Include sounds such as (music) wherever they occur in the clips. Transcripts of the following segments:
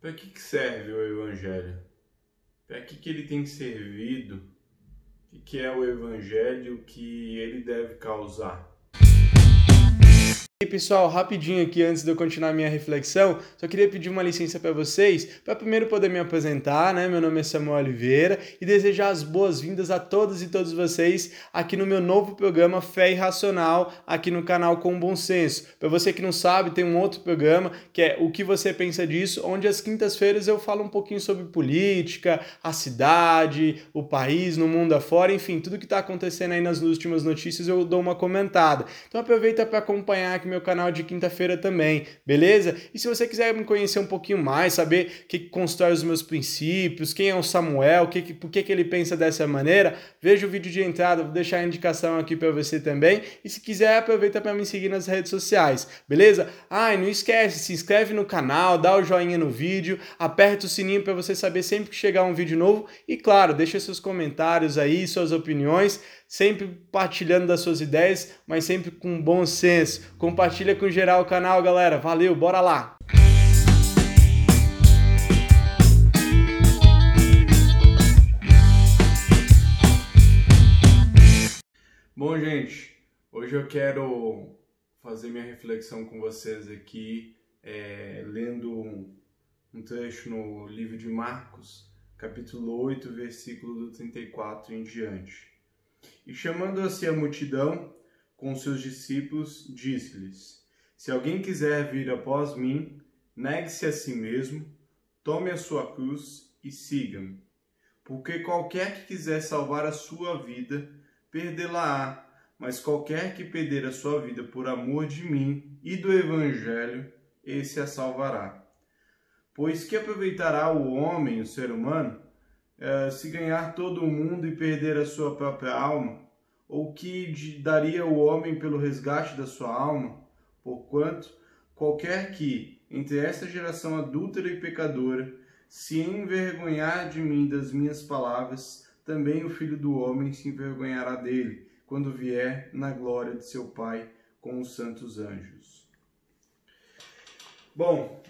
Para que, que serve o Evangelho? Para que, que ele tem servido? O que, que é o Evangelho que ele deve causar? E pessoal, rapidinho aqui antes de eu continuar minha reflexão, só queria pedir uma licença para vocês, para primeiro poder me apresentar, né? Meu nome é Samuel Oliveira e desejar as boas-vindas a todos e todos vocês aqui no meu novo programa Fé Irracional, aqui no canal Com Bom Senso. Para você que não sabe, tem um outro programa que é O que você pensa disso, onde às quintas-feiras eu falo um pouquinho sobre política, a cidade, o país, no mundo afora, enfim, tudo que está acontecendo aí nas últimas notícias eu dou uma comentada. Então aproveita para acompanhar aqui meu canal de quinta-feira também, beleza? E se você quiser me conhecer um pouquinho mais, saber o que, constrói os meus princípios, quem é o Samuel, que, que, por que, que ele pensa dessa maneira, veja o vídeo de entrada, vou deixar a indicação aqui para você também. E se quiser, aproveita para me seguir nas redes sociais, beleza? Ah, e não esquece, se inscreve no canal, dá o joinha no vídeo, aperta o sininho para você saber sempre que chegar um vídeo novo e, claro, deixa seus comentários aí, suas opiniões sempre partilhando das suas ideias, mas sempre com bom senso. Compartilha com geral o canal, galera. Valeu, bora lá! Bom, gente, hoje eu quero fazer minha reflexão com vocês aqui, é, lendo um, um trecho no livro de Marcos, capítulo 8, versículo do 34 em diante. E chamando-se a multidão com seus discípulos, disse-lhes: Se alguém quiser vir após mim, negue-se a si mesmo, tome a sua cruz e siga-me. Porque qualquer que quiser salvar a sua vida, perdê-la-á, mas qualquer que perder a sua vida por amor de mim e do Evangelho, esse a salvará. Pois que aproveitará o homem, o ser humano, se ganhar todo o mundo e perder a sua própria alma? Ou que daria o homem pelo resgate da sua alma? Porquanto, qualquer que, entre esta geração adúltera e pecadora, se envergonhar de mim das minhas palavras, também o filho do homem se envergonhará dele, quando vier na glória de seu Pai com os santos anjos. Bom,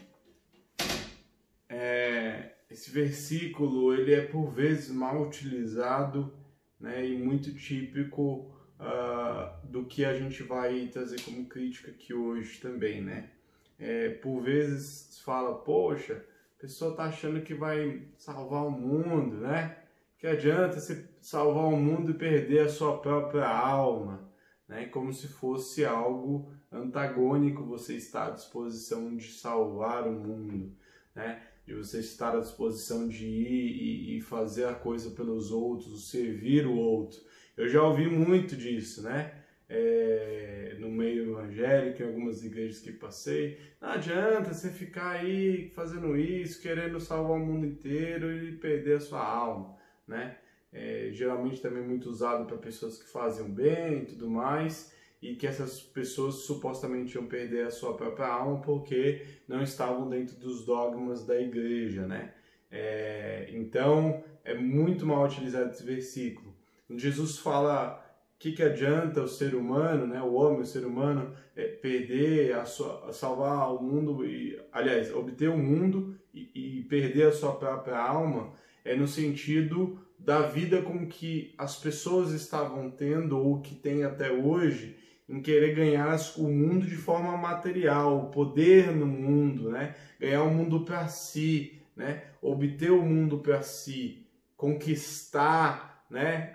é, esse versículo ele é por vezes mal utilizado né, e muito típico uh, do que a gente vai trazer como crítica aqui hoje também, né? É, por vezes fala, poxa, a pessoa está achando que vai salvar o mundo, né? Que adianta você salvar o mundo e perder a sua própria alma, né? Como se fosse algo antagônico você estar à disposição de salvar o mundo, né? De você estar à disposição de ir e, fazer a coisa pelos outros, servir o outro. Eu já ouvi muito disso, né? É, no meio evangélico, em algumas igrejas que passei. Não adianta você ficar aí fazendo isso, querendo salvar o mundo inteiro e perder a sua alma, né? É, geralmente também muito usado para pessoas que fazem o bem e tudo mais e que essas pessoas supostamente iam perder a sua própria alma porque não estavam dentro dos dogmas da igreja, né? É, então é muito mal utilizado esse versículo. Jesus fala que que adianta o ser humano, né, o homem, o ser humano, é, perder a sua, salvar o mundo e, aliás, obter o mundo e, e perder a sua própria alma, é no sentido da vida com que as pessoas estavam tendo ou que tem até hoje em querer ganhar o mundo de forma material, o poder no mundo, né? ganhar o mundo para si, né? obter o mundo para si, conquistar né?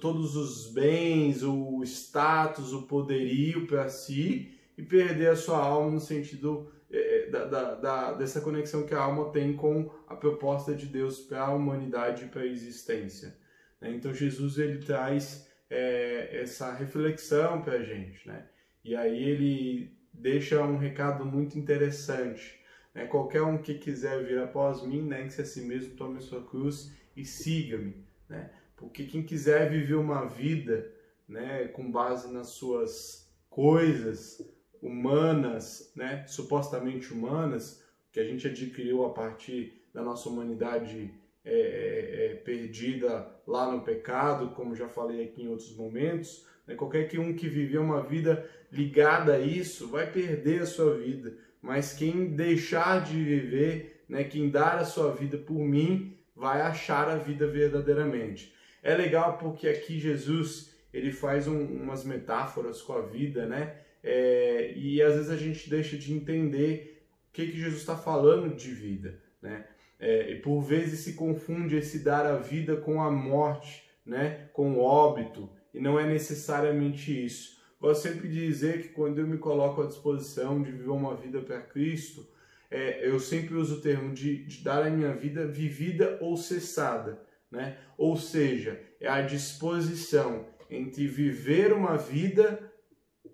todos os bens, o status, o poderio para si e perder a sua alma no sentido é, da, da, da, dessa conexão que a alma tem com a proposta de Deus para a humanidade e para a existência. Né? Então Jesus ele traz é, essa reflexão para a gente, né? E aí ele deixa um recado muito interessante. Né? Qualquer um que quiser vir após mim, negue-se a si mesmo, tome sua cruz e siga-me. Né? Porque quem quiser viver uma vida né, com base nas suas coisas humanas, né, supostamente humanas, que a gente adquiriu a partir da nossa humanidade é, é, é, perdida lá no pecado, como já falei aqui em outros momentos. Né? Qualquer que um que viver uma vida ligada a isso vai perder a sua vida, mas quem deixar de viver né, quem dar a sua vida por mim vai achar a vida verdadeiramente. É legal porque aqui Jesus ele faz um, umas metáforas com a vida, né? É, e às vezes a gente deixa de entender o que, que Jesus está falando de vida, né? É, e por vezes se confunde esse dar a vida com a morte, né? Com o óbito, e não é necessariamente isso. Gosto sempre de dizer que quando eu me coloco à disposição de viver uma vida para Cristo, é, eu sempre uso o termo de, de dar a minha vida vivida ou cessada, né? Ou seja, é a disposição entre viver uma vida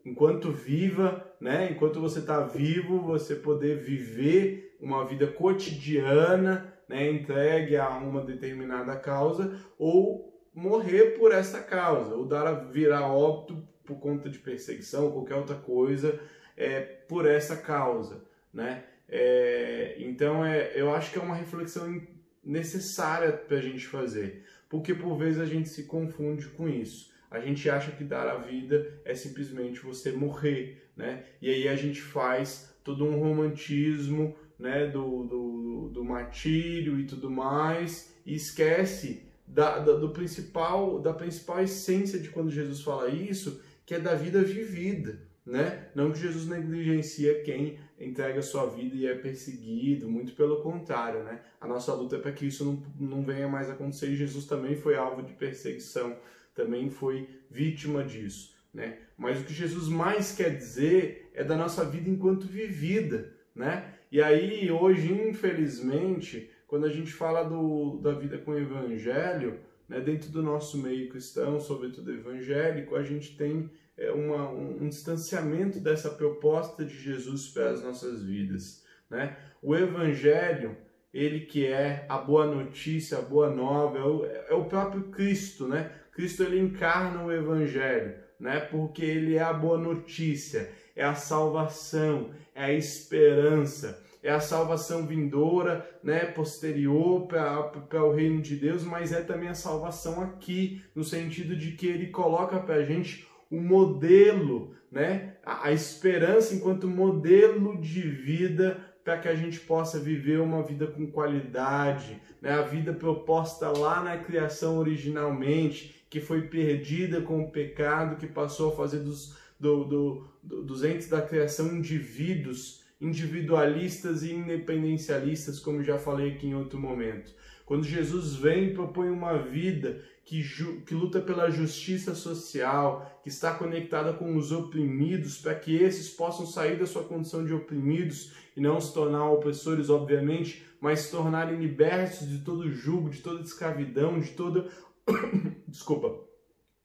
enquanto viva, né? Enquanto você está vivo, você poder viver uma vida cotidiana, né? Entregue a uma determinada causa ou morrer por essa causa, ou dar a virar óbito por conta de perseguição ou qualquer outra coisa é, por essa causa, né? É, então é, eu acho que é uma reflexão necessária para a gente fazer, porque por vezes a gente se confunde com isso. A gente acha que dar a vida é simplesmente você morrer, né? E aí a gente faz todo um romantismo, né, do, do, do martírio e tudo mais, e esquece da, da, do principal, da principal essência de quando Jesus fala isso, que é da vida vivida, né? Não que Jesus negligencia quem entrega a sua vida e é perseguido, muito pelo contrário, né? A nossa luta é para que isso não, não venha mais acontecer e Jesus também foi alvo de perseguição, também foi vítima disso, né? Mas o que Jesus mais quer dizer é da nossa vida enquanto vivida, né? E aí, hoje, infelizmente, quando a gente fala do, da vida com o Evangelho, né, dentro do nosso meio cristão, sobretudo evangélico, a gente tem é, uma, um, um, distanciamento dessa proposta de Jesus para as nossas vidas. Né? O Evangelho, ele que é a boa notícia, a boa nova, é o, é o próprio Cristo, né? Cristo ele encarna o Evangelho, né? Porque ele é a boa notícia, é a salvação, é a esperança é a salvação vindoura, né, posterior para o reino de Deus, mas é também a salvação aqui, no sentido de que ele coloca para a gente o modelo, né, a, a esperança enquanto modelo de vida para que a gente possa viver uma vida com qualidade, né, a vida proposta lá na criação originalmente, que foi perdida com o pecado, que passou a fazer dos, do, do, do, dos entes da criação indivíduos individualistas e independencialistas, como já falei aqui em outro momento. Quando Jesus vem e propõe uma vida que, que luta pela justiça social, que está conectada com os oprimidos, para que esses possam sair da sua condição de oprimidos e não se tornar opressores, obviamente, mas se tornarem libertos de todo jugo, de toda escravidão, de toda. (coughs) Desculpa.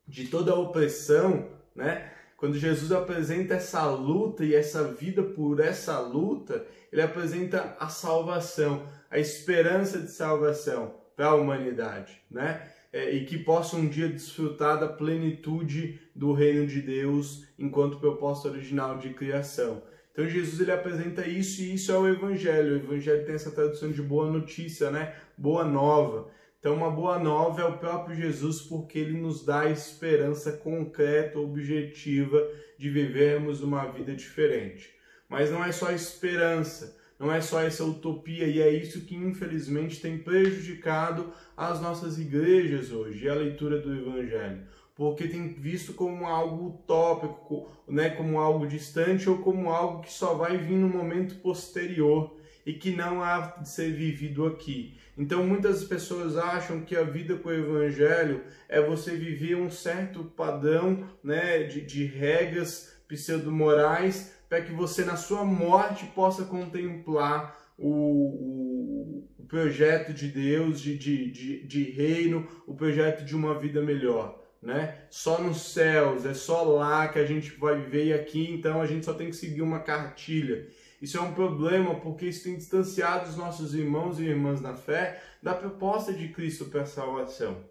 De toda opressão, né? Quando Jesus apresenta essa luta e essa vida por essa luta, ele apresenta a salvação, a esperança de salvação para a humanidade, né? É, e que possa um dia desfrutar da plenitude do reino de Deus enquanto proposta original de criação. Então Jesus ele apresenta isso e isso é o evangelho. O evangelho tem essa tradução de boa notícia, né? Boa nova. Então, uma boa nova é o próprio Jesus, porque ele nos dá a esperança concreta, objetiva de vivermos uma vida diferente. Mas não é só esperança, não é só essa utopia, e é isso que infelizmente tem prejudicado as nossas igrejas hoje, a leitura do Evangelho. Porque tem visto como algo utópico, né, como algo distante ou como algo que só vai vir no momento posterior e que não há de ser vivido aqui. Então muitas pessoas acham que a vida com o evangelho é você viver um certo padrão né, de, de regras pseudo-morais para que você na sua morte possa contemplar o, o, projeto de Deus, de, de, de, de reino, o projeto de uma vida melhor. Né? Só nos céus, é só lá que a gente vai viver e aqui então a gente só tem que seguir uma cartilha. Isso é um problema porque isso tem distanciado os nossos irmãos e irmãs na fé da proposta de Cristo para a salvação.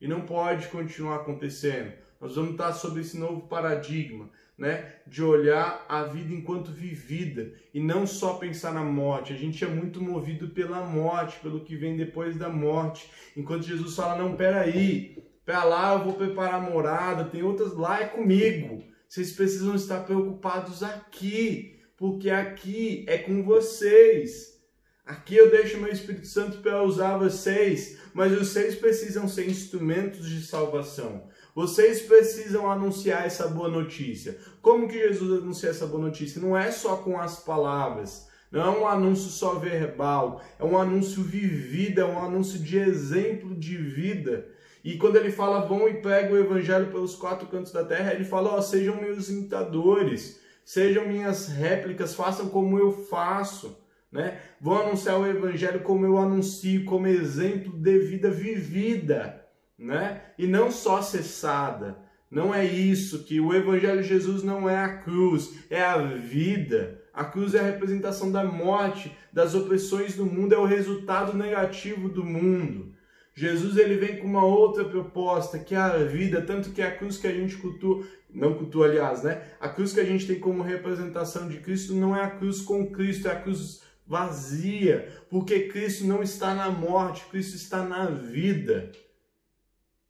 E não pode continuar acontecendo. Nós vamos estar sobre esse novo paradigma, né, de olhar a vida enquanto vivida e não só pensar na morte. A gente é muito movido pela morte, pelo que vem depois da morte. Enquanto Jesus fala: "Não, peraí, para lá eu vou preparar morada, tem outras lá é comigo. Vocês precisam estar preocupados aqui porque aqui é com vocês. Aqui eu deixo meu Espírito Santo para usar vocês, mas vocês precisam ser instrumentos de salvação. Vocês precisam anunciar essa boa notícia. Como que Jesus anuncia essa boa notícia? Não é só com as palavras, não é um anúncio só verbal, é um anúncio vivido, é um anúncio de exemplo de vida. E quando ele fala, vão e pregam o evangelho pelos quatro cantos da terra, ele fala, ó, oh, sejam meus imitadores, sejam minhas réplicas, façam como eu faço né? Vou anunciar o evangelho como eu anuncio, como exemplo de vida vivida, né? E não só cessada. Não é isso que o evangelho de Jesus não é a cruz, é a vida. A cruz é a representação da morte, das opressões do mundo, é o resultado negativo do mundo. Jesus ele vem com uma outra proposta, que é a vida, tanto que a cruz que a gente cultua, não cultua aliás, né? A cruz que a gente tem como representação de Cristo não é a cruz com Cristo, é a cruz vazia, porque Cristo não está na morte, Cristo está na vida.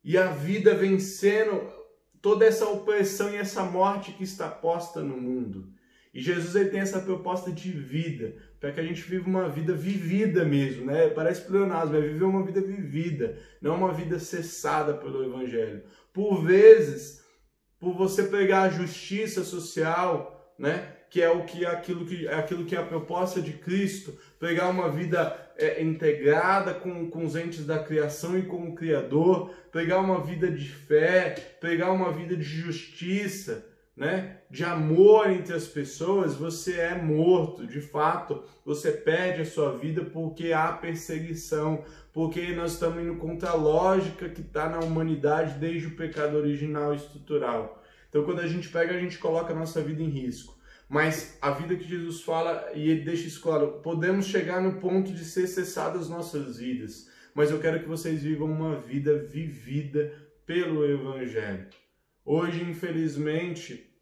E a vida vencendo toda essa opressão e essa morte que está posta no mundo. E Jesus ele tem essa proposta de vida, para que a gente viva uma vida vivida mesmo, né? Parece pleonasmo, é viver uma vida vivida, não uma vida cessada pelo evangelho. Por vezes, por você pregar a justiça social, né? que é o que aquilo que é aquilo que é a proposta de Cristo, pegar uma vida é, integrada com, com os entes da criação e com o Criador, pegar uma vida de fé, pegar uma vida de justiça, né? de amor entre as pessoas, você é morto, de fato, você perde a sua vida porque há perseguição, porque nós estamos indo contra a lógica que está na humanidade desde o pecado original estrutural. Então, quando a gente pega, a gente coloca a nossa vida em risco. Mas a vida que Jesus fala, e ele deixa isso claro, podemos chegar no ponto de ser cessadas nossas vidas, mas eu quero que vocês vivam uma vida vivida pelo Evangelho. Hoje, infelizmente,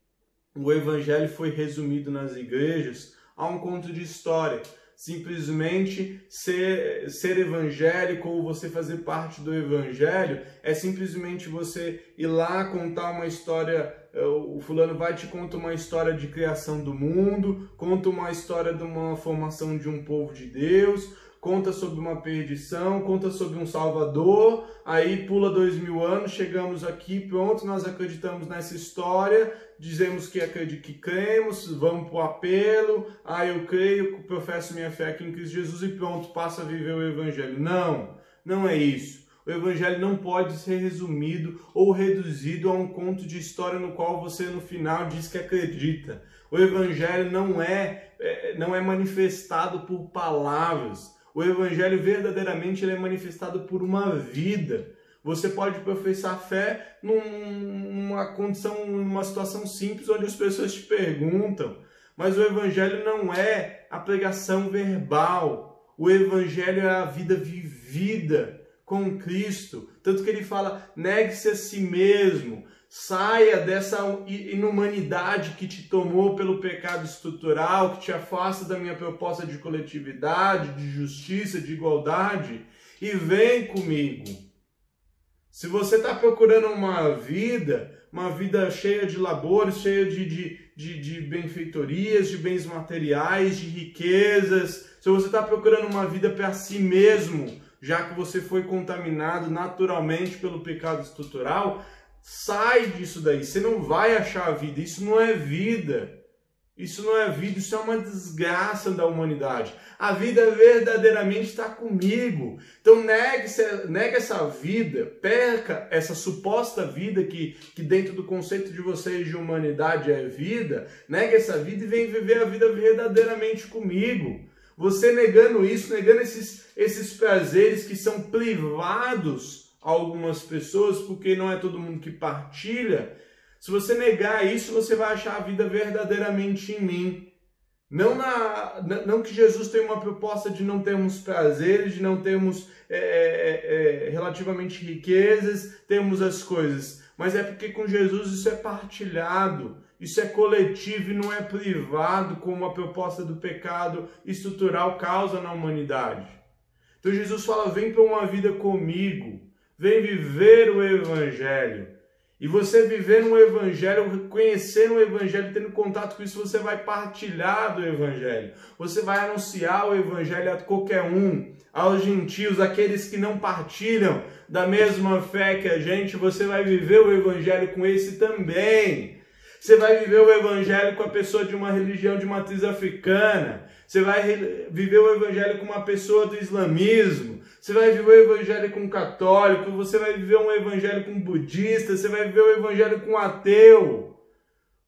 o Evangelho foi resumido nas igrejas a um conto de história simplesmente ser, ser evangélico ou você fazer parte do evangelho é simplesmente você ir lá contar uma história. Eh, o fulano vai te contar uma história de criação do mundo, conta uma história de uma formação de um povo de Deus, conta sobre uma perdição, conta sobre um Salvador, aí pula dois mil anos, chegamos aqui, pronto, nós acreditamos nessa história, dizemos que acreditamos, que cremos, vamos para o apelo, ah, eu creio, professo minha fé aqui em Cristo Jesus e pronto, passa a viver o Evangelho. Não, não é isso. O Evangelho não pode ser resumido ou reduzido a um conto de história no qual você no final diz que acredita. O Evangelho não é, é não é manifestado por palavras. O evangelho verdadeiramente ele é manifestado por uma vida. Você pode professar fé numa condição, numa situação simples onde as pessoas te perguntam, mas o evangelho não é a pregação verbal. O evangelho é a vida vivida com Cristo. Tanto que ele fala: negue-se a si mesmo, Saia dessa inumanidade que te tomou pelo pecado estrutural, que te afasta da minha proposta de coletividade, de justiça, de igualdade e vem comigo. Se você está procurando uma vida, uma vida cheia de labores, cheia de, de, de, de benfeitorias, de bens materiais, de riquezas, se você está procurando uma vida para si mesmo, já que você foi contaminado naturalmente pelo pecado estrutural, Sai disso daí, você não vai achar a vida, isso não é vida. Isso não é vida, isso é uma desgraça da humanidade. A vida verdadeiramente está comigo. Então negue, essa vida, perca essa suposta vida que, que dentro do conceito de vocês de humanidade é vida, negue essa vida e vem viver a vida verdadeiramente comigo. Você negando isso, negando esses, esses prazeres que são privados algumas pessoas, porque não é todo mundo que partilha. Se você negar isso, você vai achar a vida verdadeiramente em mim. Não, na, não que Jesus tenha uma proposta de não termos prazeres, de não termos é, é, é, relativamente riquezas, temos as coisas. Mas é porque com Jesus isso é partilhado, isso é coletivo e não é privado, como a proposta do pecado estrutural causa na humanidade. Então Jesus fala: vem para uma vida comigo. Vem viver o Evangelho. E você viver no Evangelho, conhecer o Evangelho, tendo contato com isso, você vai partilhar do Evangelho. Você vai anunciar o Evangelho a qualquer um, aos gentios, aqueles que não partilham da mesma fé que a gente. Você vai viver o Evangelho com esse também. Você vai viver o Evangelho com a pessoa de uma religião de matriz africana. Você vai viver o Evangelho com uma pessoa do islamismo. Você vai viver o evangelho com um católico, você vai viver um evangelho com um budista, você vai viver o evangelho com um ateu.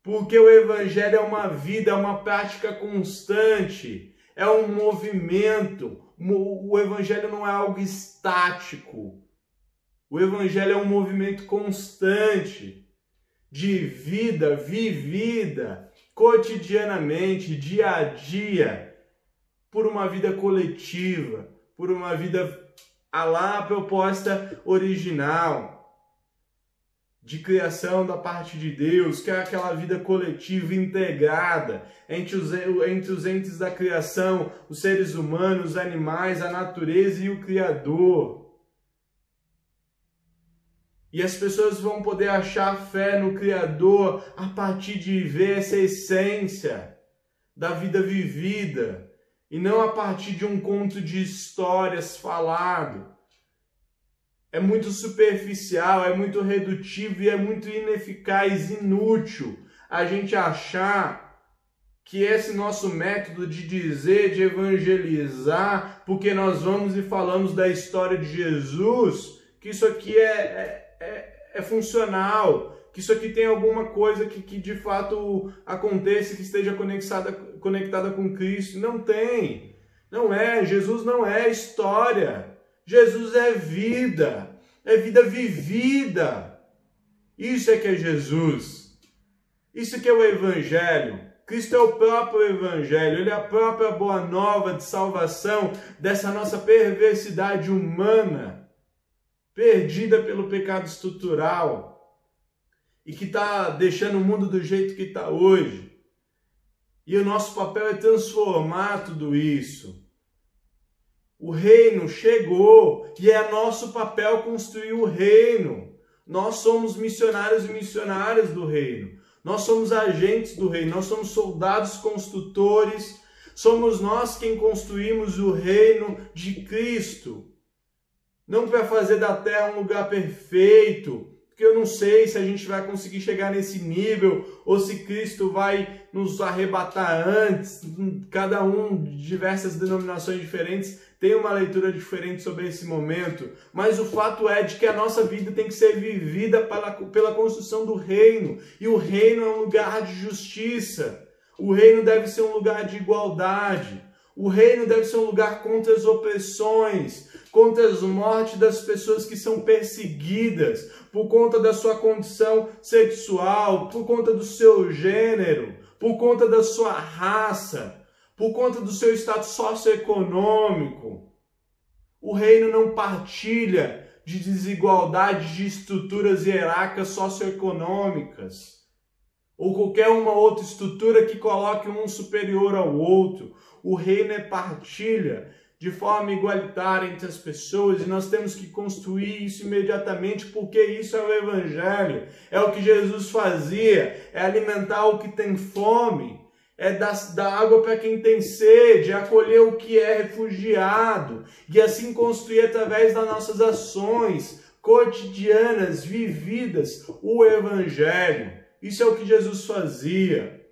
Porque o evangelho é uma vida, é uma prática constante, é um movimento. O evangelho não é algo estático. O evangelho é um movimento constante de vida vivida cotidianamente, dia a dia, por uma vida coletiva, por uma vida a lá proposta original de criação da parte de Deus, que é aquela vida coletiva integrada entre os, entre os entes da criação, os seres humanos, os animais, a natureza e o Criador. E as pessoas vão poder achar fé no Criador a partir de ver essa essência da vida vivida e não a partir de um conto de histórias falado. É muito superficial, é muito redutivo e é muito ineficaz, inútil a gente achar que esse nosso método de dizer, de evangelizar, porque nós vamos e falamos da história de Jesus, que isso aqui é, é, é, é funcional, que isso aqui tem alguma coisa que, que de fato aconteça, que esteja conectada, conectada com Cristo. Não tem. Não é. Jesus não é história. Jesus é vida. É vida vivida. Isso é que é Jesus. Isso que é o Evangelho. Cristo é o próprio Evangelho, Ele é a própria boa nova de salvação dessa nossa perversidade humana, perdida pelo pecado estrutural e que está deixando o mundo do jeito que está hoje. E o nosso papel é transformar tudo isso. O reino chegou e é nosso papel construir o reino. Nós somos missionários e missionárias do reino. Nós somos agentes do reino, nós somos soldados construtores, somos nós quem construímos o reino de Cristo. Não para fazer da terra um lugar perfeito, porque eu não sei se a gente vai conseguir chegar nesse nível ou se Cristo vai nos arrebatar antes. Cada um de diversas denominações diferentes tem uma leitura diferente sobre esse momento, mas o fato é de que a nossa vida tem que ser vivida pela, pela construção do reino, e o reino é um lugar de justiça. O reino deve ser um lugar de igualdade. O reino deve ser um lugar contra as opressões, contra as mortes das pessoas que são perseguidas por conta da sua condição sexual, por conta do seu gênero, por conta da sua raça, por conta do seu status socioeconômico. O reino não partilha de desigualdade de estruturas hierárquicas socioeconômicas ou qualquer uma outra estrutura que coloque um superior ao outro. O reino é partilha de forma igualitária entre as pessoas e nós temos que construir isso imediatamente porque isso é o Evangelho, é o que Jesus fazia, é alimentar o que tem fome, é dar, dar água para quem tem sede, é acolher o que é refugiado e assim construir através das nossas ações cotidianas, vividas, o Evangelho. Isso é o que Jesus fazia.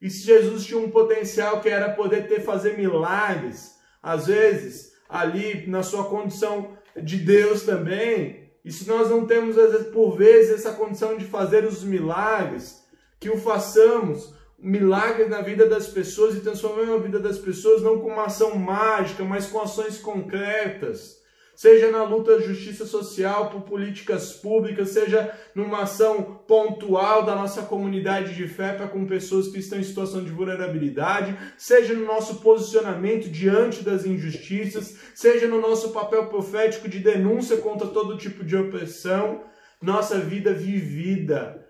E se Jesus tinha um potencial que era poder ter fazer milagres, às vezes, ali na sua condição de Deus também. E se nós não temos, às vezes, por vezes, essa condição de fazer os milagres, que o façamos, milagres na vida das pessoas e transformemos a vida das pessoas não com uma ação mágica, mas com ações concretas seja na luta de justiça social por políticas públicas, seja numa ação pontual da nossa comunidade de fé para com pessoas que estão em situação de vulnerabilidade, seja no nosso posicionamento diante das injustiças, seja no nosso papel profético de denúncia contra todo tipo de opressão, nossa vida vivida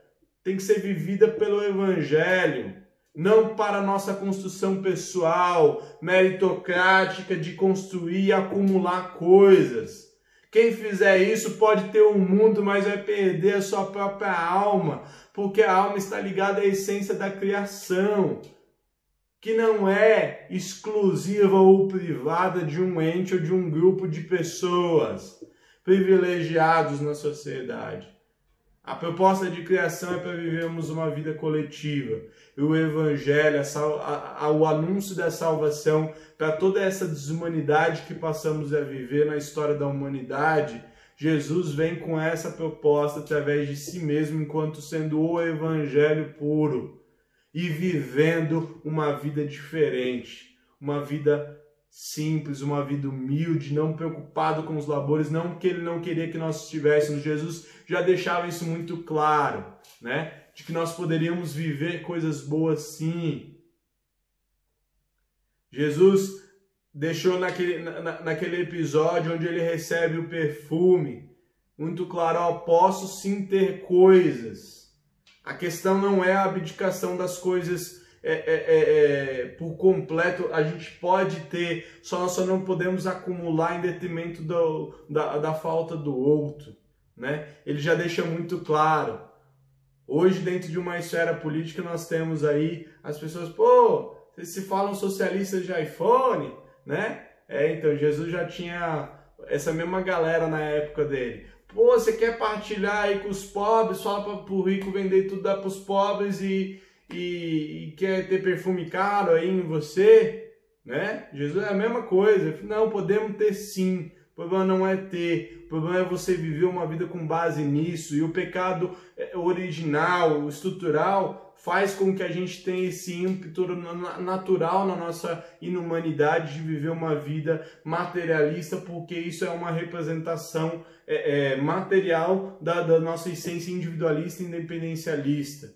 tem que ser vivida pelo evangelho não para nossa construção pessoal, meritocrática de construir e acumular coisas. Quem fizer isso pode ter um mundo, mas vai perder a sua própria alma, porque a alma está ligada à essência da criação, que não é exclusiva ou privada de um ente ou de um grupo de pessoas privilegiados na sociedade. A proposta de criação é para vivermos uma vida coletiva. E o Evangelho, a, a, o anúncio da salvação para toda essa desumanidade que passamos a viver na história da humanidade, Jesus vem com essa proposta através de si mesmo, enquanto sendo o Evangelho puro e vivendo uma vida diferente, uma vida simples, uma vida humilde, não preocupado com os labores, não que ele não queria que nós estivéssemos. Jesus já deixava isso muito claro, né? De que nós poderíamos viver coisas boas sim. Jesus deixou naquele, na, naquele episódio onde ele recebe o perfume, muito claro, ó, posso sim ter coisas. A questão não é a abdicação das coisas é, é, é, é, por completo a gente pode ter, só nós só não podemos acumular em detrimento do, da, da falta do outro. Né? Ele já deixa muito claro. Hoje, dentro de uma esfera política, nós temos aí as pessoas, pô, vocês se falam socialistas de iPhone, né? É, então, Jesus já tinha essa mesma galera na época dele. Pô, você quer partilhar aí com os pobres, fala para o rico vender tudo para os pobres e, e, e, quer ter perfume caro aí em você, né? Jesus é a mesma coisa. Não, podemos ter sim. O problema não é ter, o problema é você viver uma vida com base nisso. E o pecado é, original, estrutural, faz com que a gente tenha esse ímpeto natural na nossa inumanidade de viver uma vida materialista, porque isso é uma representação é, é, material da, da nossa essência individualista e independencialista.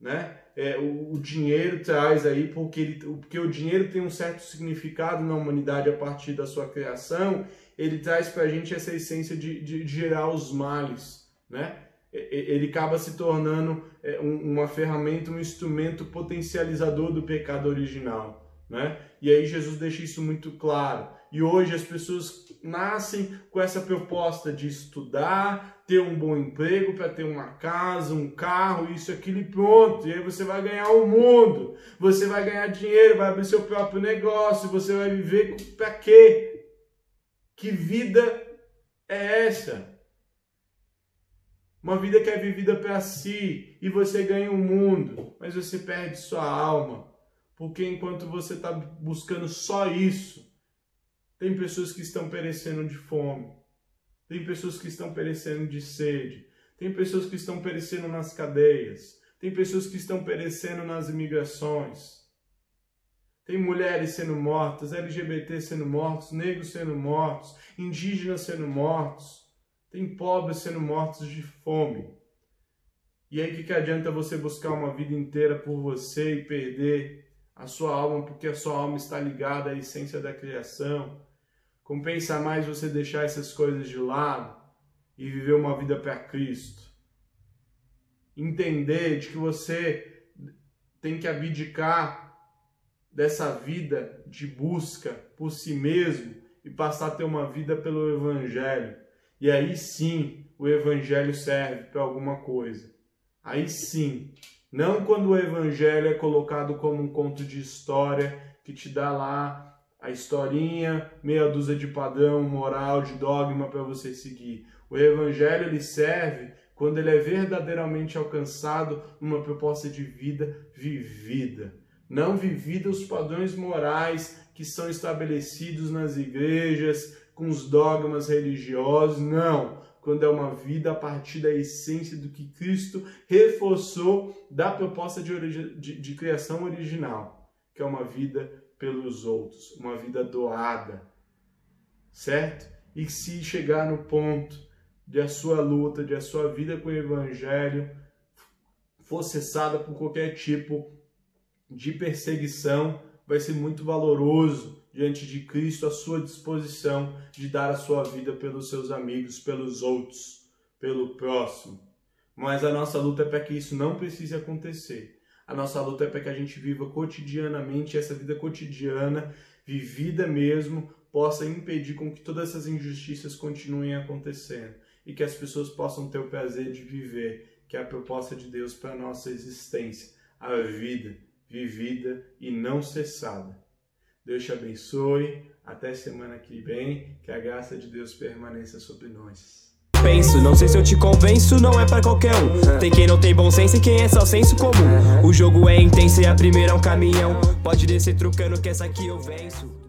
Né? É, o, o, dinheiro traz aí, porque, ele, porque o dinheiro tem um certo significado na humanidade a partir da sua criação, ele traz para a gente essa essência de, de, gerar os males, né? Ele acaba se tornando é, uma ferramenta, um instrumento potencializador do pecado original, né? E aí Jesus deixa isso muito claro. E hoje as pessoas nascem com essa proposta de estudar, ter um bom emprego, para ter uma casa, um carro, isso, aquilo e pronto. E aí você vai ganhar o mundo, você vai ganhar dinheiro, vai abrir seu próprio negócio, você vai viver para quê? Que vida é essa? Uma vida que é vivida para si e você ganha o mundo, mas você perde sua alma. Porque enquanto você está buscando só isso, tem pessoas que estão perecendo de fome. Tem pessoas que estão perecendo de sede. Tem pessoas que estão perecendo nas cadeias. Tem pessoas que estão perecendo nas imigrações. Tem mulheres sendo mortas, LGBT sendo mortos, negros sendo mortos, indígenas sendo mortos. Tem pobres sendo mortos de fome. E aí, o que, que adianta você buscar uma vida inteira por você e perder a sua alma, porque a sua alma está ligada à essência da criação? Compensa mais você deixar essas coisas de lado e viver uma vida para Cristo. Entender de que você tem que abdicar dessa vida de busca por si mesmo e passar a ter uma vida pelo Evangelho. E aí sim o Evangelho serve para alguma coisa. Aí sim. Não quando o Evangelho é colocado como um conto de história que te dá lá a historinha, meia dúzia de padrão moral, de dogma para você seguir. O evangelho ele serve quando ele é verdadeiramente alcançado numa proposta de vida vivida. Não vivida os padrões morais que são estabelecidos nas igrejas, com os dogmas religiosos, não. Quando é uma vida a partir da essência do que Cristo reforçou da proposta de, de, de criação original, que é uma vida pelos outros, uma vida doada, certo? E se chegar no ponto de a sua luta, de a sua vida com o Evangelho for cessada por qualquer tipo de perseguição, vai ser muito valoroso diante de Cristo à sua disposição de dar a sua vida pelos seus amigos, pelos outros, pelo próximo. Mas a nossa luta é para que isso não precise acontecer. A nossa luta é para que a gente viva cotidianamente essa vida cotidiana, vivida mesmo possa impedir com que todas essas injustiças continuem acontecendo e que as pessoas possam ter o prazer de viver, que é a proposta de Deus para a nossa existência, a vida vivida e não cessada. Deus te abençoe, até semana que vem, que a graça de Deus permaneça sobre nós. Penso, não sei se eu te convenço, não é para qualquer um. Tem quem não tem bom senso e quem é só senso comum. O jogo é intenso e a primeira é um caminhão. Pode descer trucando que essa aqui eu venço.